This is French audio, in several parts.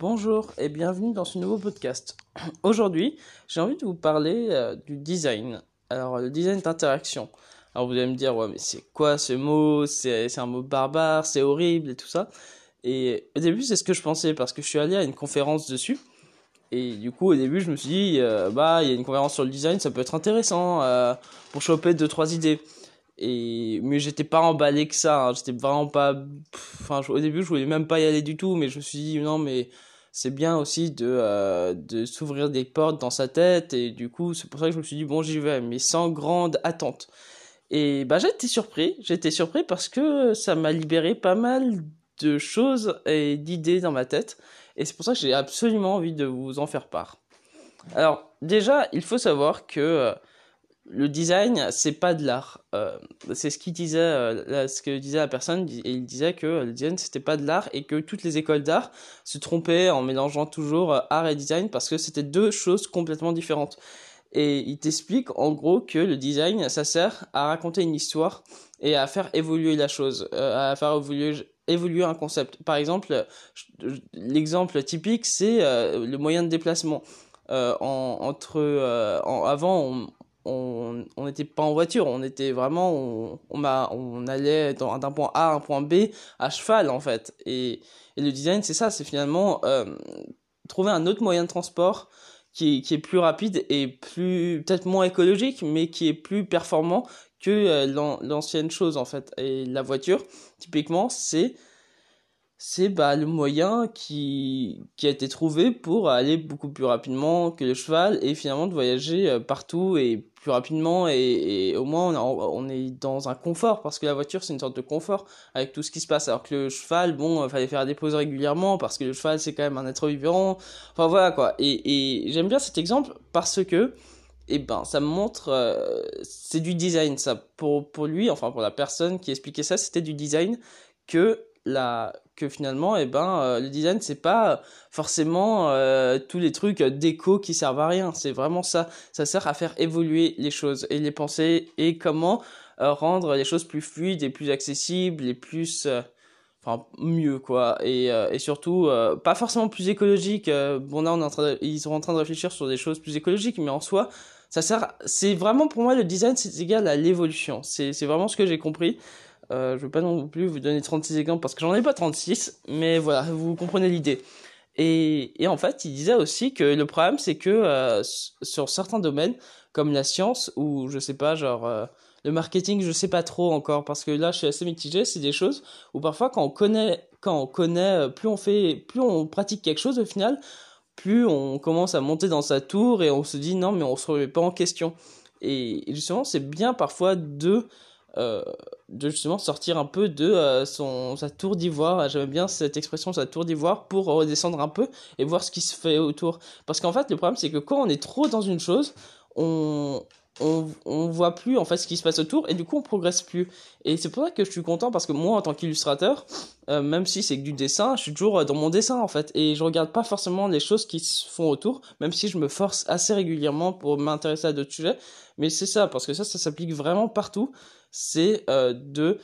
Bonjour et bienvenue dans ce nouveau podcast. Aujourd'hui, j'ai envie de vous parler euh, du design. Alors, le design d'interaction. Alors, vous allez me dire, ouais, mais c'est quoi ce mot? C'est un mot barbare, c'est horrible et tout ça. Et au début, c'est ce que je pensais parce que je suis allé à une conférence dessus. Et du coup, au début, je me suis dit, euh, bah, il y a une conférence sur le design, ça peut être intéressant euh, pour choper deux, trois idées. Mais j'étais pas emballé que ça, hein. j'étais vraiment pas, enfin, au début, je voulais même pas y aller du tout, mais je me suis dit, non, mais c'est bien aussi de, euh, de s'ouvrir des portes dans sa tête, et du coup, c'est pour ça que je me suis dit, bon, j'y vais, mais sans grande attente. Et bah, été surpris, j'ai été surpris parce que ça m'a libéré pas mal de choses et d'idées dans ma tête, et c'est pour ça que j'ai absolument envie de vous en faire part. Alors, déjà, il faut savoir que euh, le design, c'est pas de l'art. Euh, c'est ce qu'il disait, euh, ce que disait la personne. Il disait que le design c'était pas de l'art et que toutes les écoles d'art se trompaient en mélangeant toujours euh, art et design parce que c'était deux choses complètement différentes. Et il t'explique en gros que le design, ça sert à raconter une histoire et à faire évoluer la chose, à faire évoluer, un concept. Par exemple, l'exemple typique, c'est le moyen de déplacement. en, entre, en, avant, on, on n'était pas en voiture, on était vraiment, on, on, on allait d'un point A à un point B à cheval en fait. Et, le design, c'est ça, c'est finalement euh, trouver un autre moyen de transport qui, qui est plus rapide et plus peut-être moins écologique, mais qui est plus performant que euh, l'ancienne chose en fait. Et la voiture, typiquement, c'est c'est bah, le moyen qui, qui a été trouvé pour aller beaucoup plus rapidement que le cheval et finalement de voyager euh, partout et plus rapidement et, au moins on, on, est dans un confort parce que la voiture c'est une sorte de confort avec tout ce qui se passe. Alors que le cheval bon il fallait faire des pauses régulièrement parce que le cheval c'est quand même un être vivant. Enfin voilà quoi. Et, et j'aime bien cet exemple parce que et eh ben ça montre euh, c'est du design ça. Pour pour lui enfin pour la personne qui expliquait ça c'était du design que la que finalement eh ben euh, le design c'est pas forcément euh, tous les trucs déco qui servent à rien. C'est vraiment ça. Ça sert à faire évoluer les choses et les pensées et comment euh, rendre les choses plus fluides et plus accessibles et plus enfin mieux quoi. Et, et surtout pas forcément plus écologique bon là ils sont en train de réfléchir sur des choses plus écologiques mais en soi ça sert c'est vraiment pour moi le design c'est égal à l'évolution. C'est vraiment ce que j'ai compris euh, je vais pas non plus vous donner 36 exemples parce que j'en ai pas 36, mais voilà, vous comprenez l'idée. Et, en fait, il disait aussi que le problème, c'est que euh, sur certains domaines, comme la science, ou je sais pas, genre euh, le marketing, je sais pas trop encore, parce que là, je suis assez mitigé, c'est des choses où parfois, quand on connaît, quand on connaît, plus on fait, plus on pratique quelque chose, au final, plus on commence à monter dans sa tour et on se dit non, mais on se remet pas en question. Et justement, c'est bien parfois de euh, de justement sortir un peu de euh, son sa tour d'ivoire. J'aime bien cette expression sa tour d'ivoire pour redescendre un peu et voir ce qui se fait autour. Parce qu'en fait le problème c'est que quand on est trop dans une chose on on, on voit plus en fait ce qui se passe autour et du coup on progresse plus. Et c'est pour ça que je suis content parce que moi en tant qu'illustrateur euh, même si c'est que du dessin je suis toujours dans mon dessin en fait. Et je regarde pas forcément les choses qui se font autour même si je me force assez régulièrement pour m'intéresser à d'autres sujets. Mais c'est ça parce que ça ça s'applique vraiment partout c'est euh, de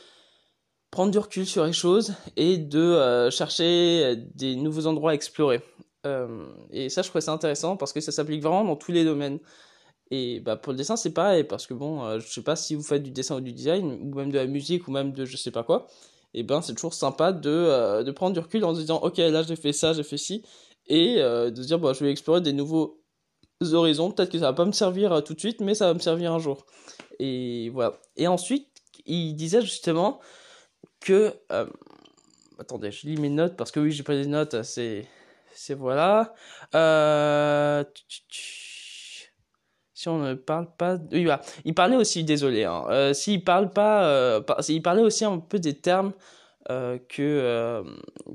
prendre du recul sur les choses et de euh, chercher des nouveaux endroits à explorer. Euh, et ça, je trouvais ça intéressant parce que ça s'applique vraiment dans tous les domaines. Et bah, pour le dessin, c'est pareil, parce que bon, je sais pas si vous faites du dessin ou du design, ou même de la musique, ou même de je sais pas quoi, et ben c'est toujours sympa de, de prendre du recul en se disant, ok, là j'ai fait ça, j'ai fait ci, et de se dire, bon, je vais explorer des nouveaux horizons, peut-être que ça va pas me servir tout de suite, mais ça va me servir un jour. Et voilà. Et ensuite, il disait justement que. Euh, attendez, je lis mes notes parce que oui, j'ai pas des notes, c'est. C'est voilà. Euh, si on ne parle pas. Oui, voilà. Il parlait aussi, désolé, hein, euh, s'il parle pas. il parlait aussi un peu des termes. Euh, que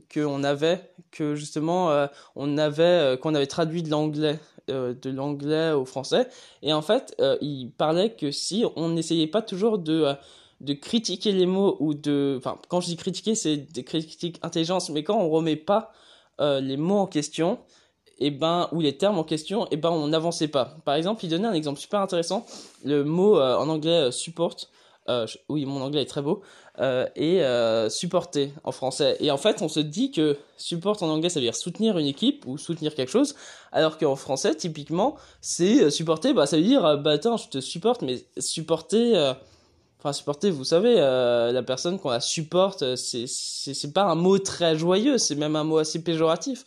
que on avait que justement on avait qu'on avait traduit de l'anglais euh, de l'anglais au français. Et en fait, euh, il parlait que si on n'essayait pas toujours de, euh, de critiquer les mots ou de... Enfin, quand je dis critiquer, c'est des critiques intelligence, mais quand on remet pas les mots en question, et eh ben, ou les termes en question, et eh ben, on n'avançait pas. Par exemple, il donnait un exemple super intéressant. Le mot en anglais support, Euh, oui, mon anglais est très beau. Euh, et euh, supporter en français. Et en fait, on se dit que support en anglais, ça veut dire soutenir une équipe ou soutenir quelque chose, alors qu'en français, typiquement, c'est supporter, bah, ça veut dire, bah attends, je te supporte, mais supporter, enfin supporter, vous savez, la personne qu'on la supporte, c'est c'est pas un mot très joyeux, c'est même un mot assez péjoratif.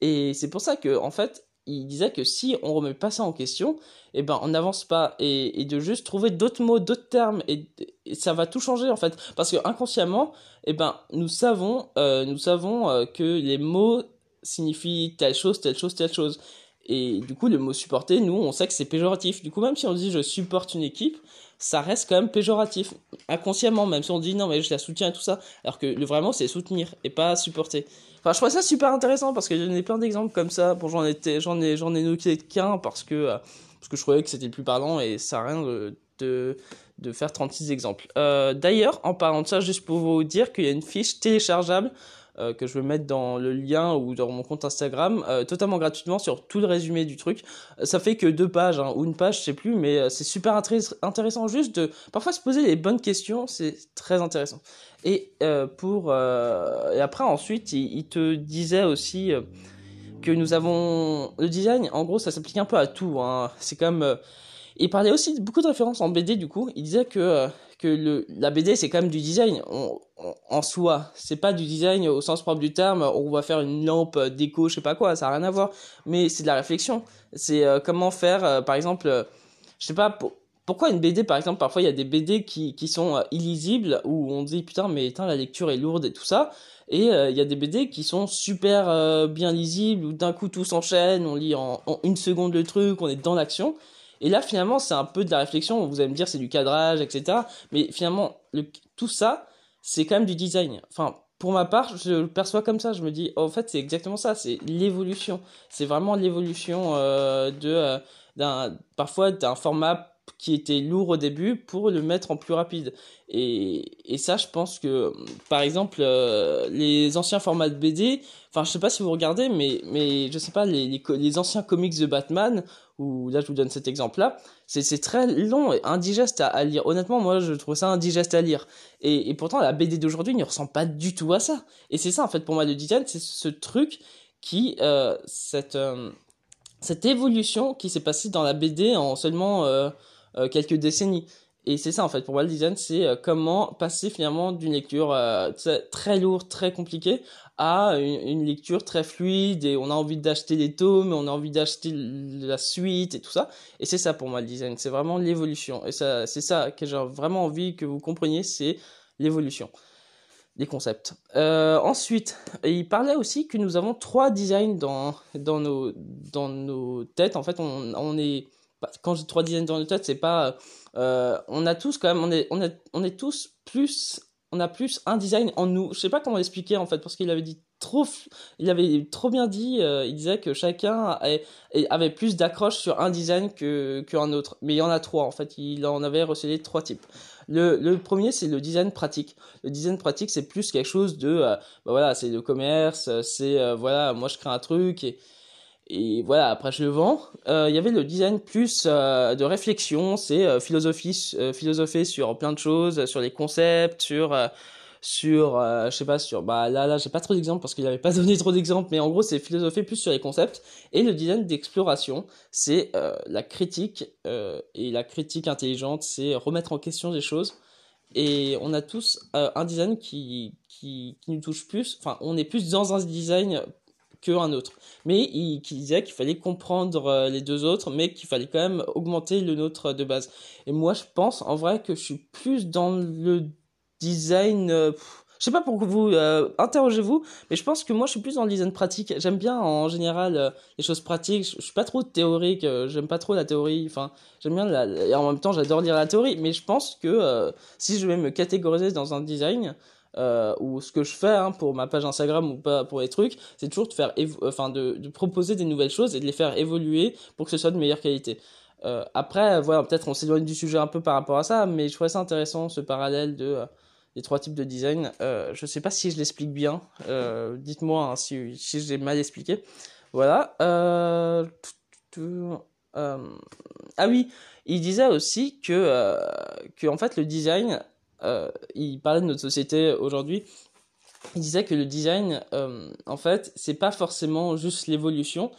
Et c'est pour ça que, en fait, il disait que si on remet pas ça en question, eh ben on n'avance pas et, de juste trouver d'autres mots, d'autres termes et, ça va tout changer en fait parce que inconsciemment, eh ben nous savons, euh, nous savons euh, que les mots signifient telle chose, telle chose, telle chose. Et du coup, le mot supporter, nous, on sait que c'est péjoratif. Du coup, même si on dit je supporte une équipe, ça reste quand même péjoratif. Inconsciemment, même si on dit non, mais je la soutiens et tout ça. Alors que le vrai mot, c'est soutenir et pas supporter. Enfin, je trouve ça super intéressant parce que j'en ai plein d'exemples comme ça. Bon, j'en ai, j'en ai, j'en ai noté qu'un parce que, euh, parce que je trouvais que c'était plus parlant et ça n'a rien de, de, faire 36 exemples. Euh, d'ailleurs, en parlant de ça, juste pour vous dire qu'il y a une fiche téléchargeable euh, que je vais mettre dans le lien ou dans mon compte Instagram, euh, totalement gratuitement sur tout le résumé du truc. Euh, ça fait que deux pages hein, ou une page, je sais plus, mais c'est super intéressant juste de parfois se poser les bonnes questions, c'est très intéressant. Et pour et après ensuite, il, te disait aussi que nous avons le design. En gros, ça s'applique un peu à tout. Hein. C'est comme il parlait aussi de beaucoup de références en BD du coup. Il disait que que le, la BD c'est quand même du design en soi. C'est pas du design au sens propre du terme. On va faire une lampe déco, je sais pas quoi, ça a rien à voir. Mais c'est de la réflexion. C'est euh, comment faire, euh, par exemple, euh, je sais pas pourquoi une BD par exemple. Parfois il y a des BD qui qui sont illisibles où on dit putain mais putain la lecture est lourde et tout ça. Et il y a des BD qui sont super bien lisibles où d'un coup tout s'enchaîne, on lit en, en une seconde le truc, on est dans l'action. Et là, finalement, c'est un peu de la réflexion. Vous allez me dire, c'est du cadrage, etc. Mais finalement, le, tout ça, c'est quand même du design. Enfin, pour ma part, je le perçois comme ça. Je me dis, en fait, c'est exactement ça. C'est l'évolution. C'est vraiment l'évolution euh, de euh, d'un parfois d'un format qui était lourd au début pour le mettre en plus rapide. Et, et ça, je pense que, par exemple, euh, les anciens formats de BD, enfin, je sais pas si vous regardez, mais, mais je sais pas, les, les, anciens comics de Batman, ou là, je vous donne cet exemple-là, c'est très long et indigeste à, lire. Honnêtement, moi, je trouve ça indigeste à lire. Et, et pourtant, la BD d'aujourd'hui ne ressemble pas du tout à ça. Et c'est ça, en fait, pour moi, le design, c'est ce truc qui, euh, cette, euh, cette évolution qui s'est passée dans la BD en seulement euh, quelques décennies. Et c'est ça en fait pour moi le design, c'est euh, comment passer finalement d'une lecture euh, très lourde, très compliquée à une, lecture très fluide et on a envie d'acheter les tomes, on a envie d'acheter la suite et tout ça. Et c'est ça pour moi le design, c'est vraiment l'évolution. Et ça, c'est ça que j'ai vraiment envie que vous compreniez, c'est l'évolution des concepts. Ensuite, il parlait aussi que nous avons trois designs dans dans nos dans nos têtes. En fait, on, on est quand j'ai trois designs dans nos têtes, c'est pas euh, on a tous quand même, on est, on est, on est tous plus, on a plus un design en nous. Je sais pas comment l'expliquer en fait, parce qu'il avait dit trop, il avait trop bien dit. Euh, il disait que chacun avait, plus d'accroche sur un design que qu'un autre. Mais il y en a trois en fait. Il en avait recelé trois types. Le, le premier, c'est le design pratique. Le design pratique, c'est plus quelque chose de, euh, bah voilà, c'est le commerce, c'est voilà, moi je crée un truc et et voilà, après je le vends. Euh, il y avait le design plus euh, de réflexion, c'est euh, philosophie, euh, philosopher sur plein de choses, sur les concepts, sur sur je sais pas sur bah là là j'ai pas trop d'exemples parce qu'il avait pas donné trop d'exemples mais en gros c'est philosopher plus sur les concepts. Et le design d'exploration c'est la critique et la critique intelligente c'est remettre en question des choses. Et on a tous un design qui qui nous touche plus. Enfin on est plus dans un design qu'un autre. Mais il, disait qu'il fallait comprendre euh, les deux autres, mais qu'il fallait quand même augmenter le nôtre de base. Et moi, je pense en vrai que je suis plus dans le design. Euh, je sais pas pour vous euh, interrogez-vous, mais je pense que moi je suis plus dans le design pratique. J'aime bien en général les choses pratiques. Je, suis pas trop théorique. j'aime pas trop la théorie. Enfin, j'aime bien la, et en même temps j'adore lire la théorie. Mais je pense que si je vais me catégoriser dans un design, euh, ou ce que je fais hein, pour ma page Instagram ou pas pour les trucs, c'est toujours de faire, enfin de, proposer des nouvelles choses et de les faire évoluer pour que ce soit de meilleure qualité. Euh, après, voilà, peut-être on s'éloigne du sujet un peu par rapport à ça, mais je trouvais ça intéressant ce parallèle de euh, des trois types de design. Euh, je sais pas si je l'explique bien. Euh, dites-moi hein, si, si j'ai mal expliqué. Voilà. ah oui, il disait aussi que, que en fait le design, il parlait de notre société aujourd'hui il disait que le design, euh, en fait, c'est pas forcément juste l'évolution.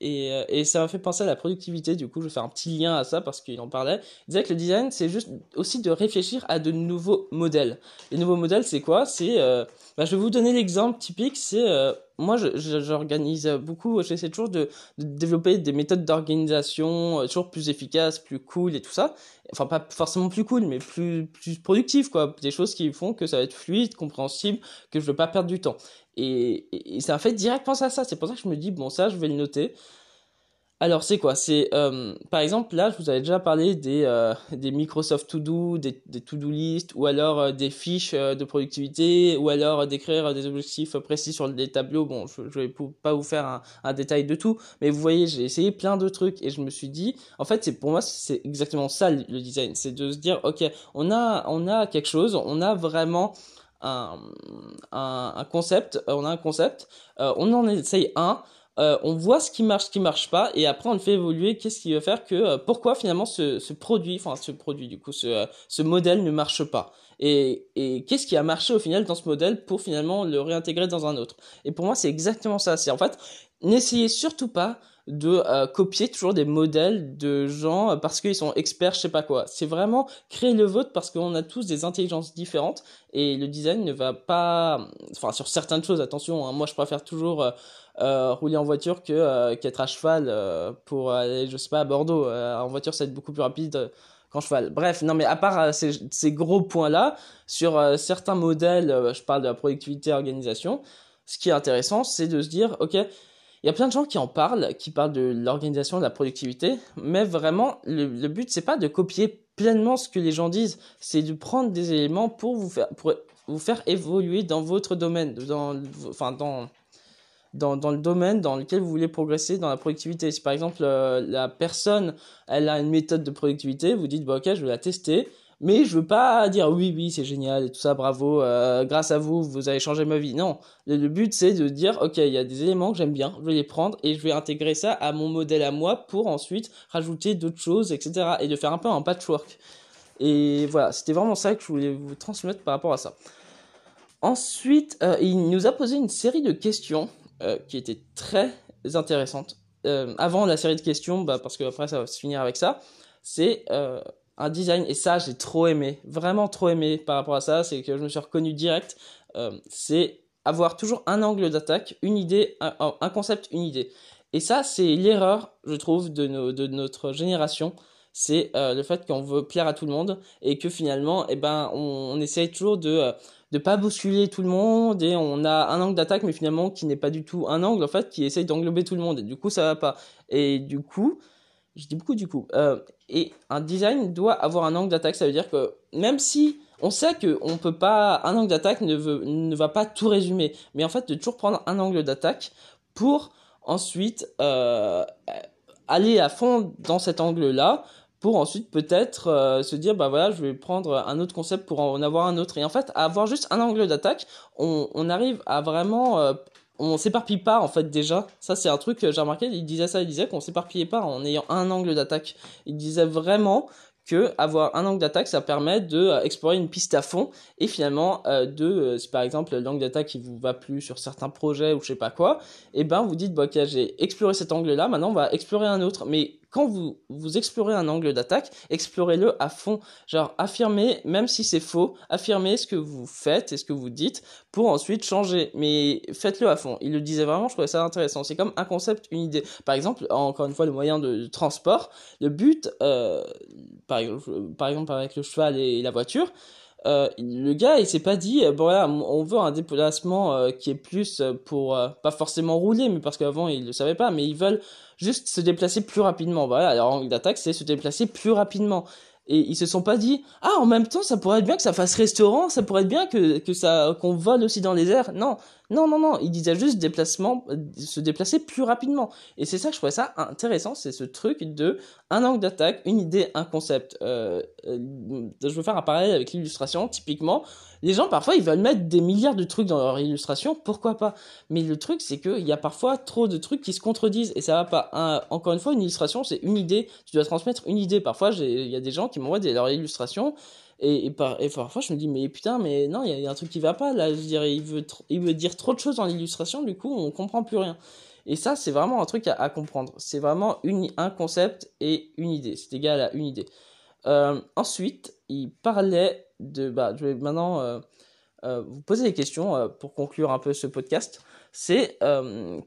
Et, euh, et, ça m'a fait penser à la productivité, du coup, je vais faire un petit lien à ça parce qu'il en parlait. Il disait que le design, c'est juste aussi de réfléchir à de nouveaux modèles. Les nouveaux modèles, c'est quoi? C'est, euh, bah, je vais vous donner l'exemple typique, c'est, euh, moi, j'organise beaucoup, j'essaie toujours de, développer des méthodes d'organisation toujours plus efficaces, plus cool et tout ça enfin pas forcément plus cool, mais plus plus quoi, des choses qui font que ça va être fluide, compréhensible, que je veux pas perdre du temps. Et, et, et fait direct penser à ça. C'est pour ça que je me dis bon ça je vais le noter. Alors c'est quoi? C'est euh, par exemple là je vous avais déjà parlé des euh, des Microsoft To Do, des, des To Do list ou alors euh, des fiches de productivité ou alors d'écrire des objectifs précis sur des tableaux. Bon je, je vais pas vous faire un, détail de tout, mais vous voyez j'ai essayé plein de trucs et je me suis dit en fait c'est pour moi c'est exactement ça le design, c'est de se dire ok on a on a quelque chose, on a vraiment un, un concept, on a un concept, on en essaye un euh, on voit ce qui marche, ce qui marche pas, et après on le fait évoluer. Qu'est-ce qui va faire que euh, pourquoi finalement ce, ce, produit, enfin ce produit du coup, ce, euh, ce modèle ne marche pas? Et, et qu'est-ce qui a marché au final dans ce modèle pour finalement le réintégrer dans un autre? Et pour moi c'est exactement ça. C'est en fait n'essayez surtout pas de copier toujours des modèles de gens parce qu'ils sont experts, je sais pas quoi. C'est vraiment créer le vôtre parce qu'on a tous des intelligences différentes et le design ne va pas, enfin sur certaines choses, attention. Hein, moi, je préfère toujours euh, rouler en voiture que euh, qu'être à cheval euh, pour aller, je sais pas, à Bordeaux. en voiture, ça va être beaucoup plus rapide qu'en cheval. Bref, non, mais à part ces, ces gros points-là, sur certains modèles, je parle de la productivité organisation, ce qui est intéressant, c'est de se dire, ok, il y a plein de gens qui en parlent, qui parlent de l'organisation, de la productivité, mais vraiment, le, le but, c'est pas de copier pleinement ce que les gens disent, c'est de prendre des éléments pour vous faire, évoluer dans votre domaine, dans, enfin, dans, dans le domaine dans lequel vous voulez progresser dans la productivité. Si par exemple euh, la personne elle a une méthode de productivité, vous dites bah, ok je vais la tester, mais je veux pas dire oui oui c'est génial et tout ça bravo euh, grâce à vous vous avez changé ma vie. Non, le, but c'est de dire ok il y a des éléments que j'aime bien, je vais les prendre et je vais intégrer ça à mon modèle à moi pour ensuite rajouter d'autres choses etc et de faire un peu un patchwork. Et voilà c'était vraiment ça que je voulais vous transmettre par rapport à ça. Ensuite, euh, il nous a posé une série de questions euh, qui était très intéressante. Euh, avant la série de questions, bah, parce que après ça va se finir avec ça, c'est un design, et ça j'ai trop aimé, vraiment trop aimé par rapport à ça, c'est que je me suis reconnu direct, c'est avoir toujours un angle d'attaque, une idée, un, concept, une idée. Et ça, c'est l'erreur, je trouve, de, notre génération. C'est le fait qu'on veut plaire à tout le monde et que finalement, eh ben, on, on essaye toujours de de pas bousculer tout le monde et on a un angle d'attaque mais finalement qui n'est pas du tout un angle en fait qui essaye d'englober tout le monde et du coup ça va pas et du coup je dis beaucoup du coup euh, et un design doit avoir un angle d'attaque. Ça veut dire que même si on sait que on peut pas un angle d'attaque ne veut ne va pas tout résumer mais en fait de toujours prendre un angle d'attaque pour ensuite euh, aller à fond dans cet angle là pour ensuite peut-être euh, se dire bah voilà je vais prendre un autre concept pour en avoir un autre. Et en fait avoir juste un angle d'attaque on, on, arrive à vraiment euh, on s'éparpille pas en fait déjà. Ça c'est un truc que j'ai remarqué. Il disait ça il disait qu'on s'éparpillait pas en ayant un angle d'attaque. Il disait vraiment que avoir un angle d'attaque ça permet de euh, explorer une piste à fond et finalement euh, de euh, si par exemple l'angle d'attaque qui vous va plus sur certains projets ou je sais pas quoi et eh ben vous dites bah, ok j'ai exploré cet angle là maintenant on va explorer un autre. Mais quand vous, vous explorez un angle d'attaque, explorez-le à fond. Genre, affirmez, même si c'est faux, affirmez ce que vous faites et ce que vous dites pour ensuite changer. Mais faites-le à fond. Il le disait vraiment, je trouvais ça intéressant. C'est comme un concept, une idée. Par exemple, encore une fois, le moyen de, transport. Le but, euh, par, par exemple, avec le cheval et la voiture, euh, le gars il s'est pas dit euh, bon voilà on veut un déplacement euh, qui est plus pour pas forcément rouler mais parce qu'avant ils le savaient pas mais ils veulent juste se déplacer plus rapidement. Voilà leur angle d'attaque c'est se déplacer plus rapidement. Et ils se sont pas dit ah en même temps ça pourrait être bien que ça fasse restaurant ça pourrait être bien que que ça qu'on vole aussi dans les airs non Non, non, non, il disait juste euh, se déplacer plus rapidement. Et c'est ça que je trouvais ça intéressant, c'est ce truc de un angle d'attaque, une idée, un concept. Euh, euh, je veux faire un parallèle avec l'illustration. Typiquement, les gens parfois ils veulent mettre des milliards de trucs dans leur illustration, pourquoi pas? Mais le truc c'est qu'il y a parfois trop de trucs qui se contredisent et ça va pas. encore une fois, une illustration c'est une idée, tu dois transmettre une idée. Parfois, il y a des gens qui m'envoient leur illustration et, par, et, parfois, je me dis, mais putain, mais non, il y, a un truc qui va pas là. Je dirais, il veut, il veut dire trop de choses dans l'illustration, du coup, on comprend plus rien. Et ça, c'est vraiment un truc à, comprendre. C'est vraiment une, un concept et une idée. C'est égal à une idée. Euh, ensuite, il parlait de. Bah, je vais maintenant euh, euh, vous poser des questions pour conclure un peu ce podcast. C'est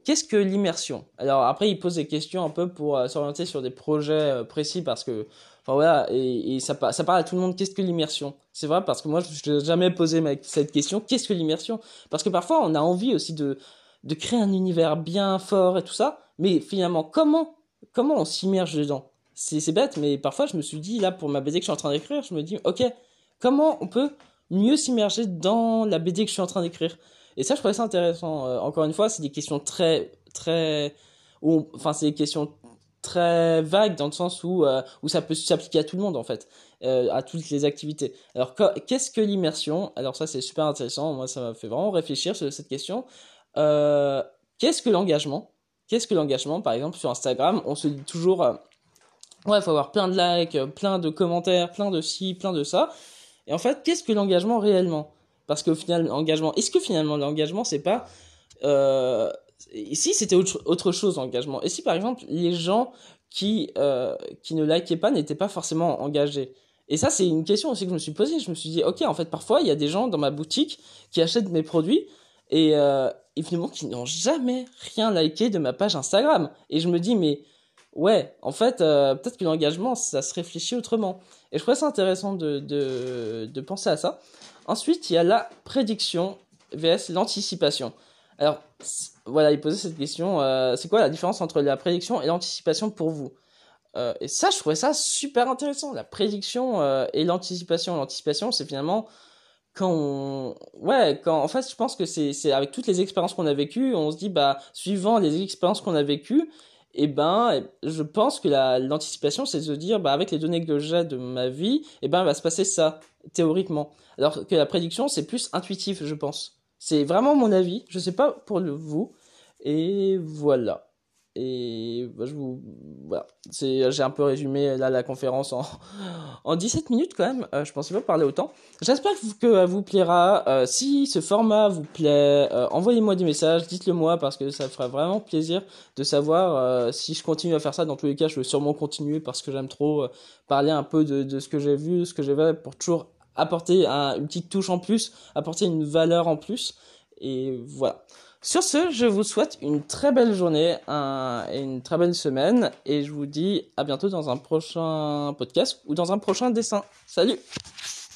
qu'est-ce que l'immersion? Alors après, il pose des questions un peu pour s'orienter sur des projets précis parce que Voilà, et, ça, parle à tout le monde. Qu'est-ce que l'immersion? C'est vrai parce que moi, je n'ai jamais posé cette question. Qu'est-ce que l'immersion? Parce que parfois, on a envie aussi de, de créer un univers bien fort et tout ça. Mais finalement, comment, comment on s'immerge dedans? C'est bête, mais parfois, je me suis dit, là, pour ma BD que je suis en train d'écrire, je me dis, ok, comment on peut mieux s'immerger dans la BD que je suis en train d'écrire? Et ça, je trouvais ça intéressant. Euh, encore une fois, c'est des questions très, très, enfin, c'est des questions très vague dans le sens où, euh, où ça peut s'appliquer à tout le monde en fait, euh, à toutes les activités. Alors qu'est-ce que l'immersion? Alors ça c'est super intéressant, moi ça m'a fait vraiment réfléchir sur cette question. Euh, qu'est-ce que l'engagement? Qu'est-ce que l'engagement? Par exemple sur Instagram, on se dit toujours, ouais, faut avoir plein de likes, plein de commentaires, plein de ci, plein de ça. Et en fait, qu'est-ce que l'engagement réellement? Parce qu'au final, l'engagement, est-ce que finalement l'engagement c'est pas Ici, c'était autre, autre chose l'engagement? Et si par exemple les gens qui euh, qui ne likaient pas n'étaient pas forcément engagés? Et ça, c'est une question aussi que je me suis posée. Je me suis dit, ok, en fait, parfois, il y a des gens dans ma boutique qui achètent mes produits et, euh, et finalement qui n'ont jamais rien liké de ma page Instagram. Et je me dis, mais ouais, en fait, euh, peut-être que l'engagement, ça se réfléchit autrement. Et je trouvais ça intéressant de, de, de penser à ça. Ensuite, il y a la prédiction vs l'anticipation. Alors, voilà, il posait cette question. Euh, c'est quoi la différence entre la prédiction et l'anticipation pour vous? Euh, Et ça, je trouvais ça super intéressant. La prédiction euh, et l'anticipation. L'anticipation, c'est finalement quand on... Ouais, quand... En fait, je pense que c'est avec toutes les expériences qu'on a vécues, on se dit, bah, suivant les expériences qu'on a vécues, et eh ben, je pense que l'anticipation, c'est de se dire, bah, avec les données que j'ai de ma vie, et eh ben, il va se passer ça, théoriquement. Alors que la prédiction, c'est plus intuitif, je pense. C'est vraiment mon avis. Je sais pas pour vous. Et voilà. Et bah, je vous voilà, j'ai un peu résumé là la conférence en en 17 minutes quand même. Euh, je pensais pas parler autant. J'espère que vous plaira. Euh, si ce format vous plaît, euh, envoyez-moi des messages, dites-le moi parce que ça ferait vraiment plaisir de savoir si je continue à faire ça. Dans tous les cas, je vais sûrement continuer parce que j'aime trop parler un peu de, de ce que j'ai vu, ce que j'ai fait pour toujours apporter une petite touche en plus, apporter une valeur en plus. Et voilà. Sur ce, je vous souhaite une très belle journée et une très belle semaine. Et je vous dis à bientôt dans un prochain podcast ou dans un prochain dessin. Salut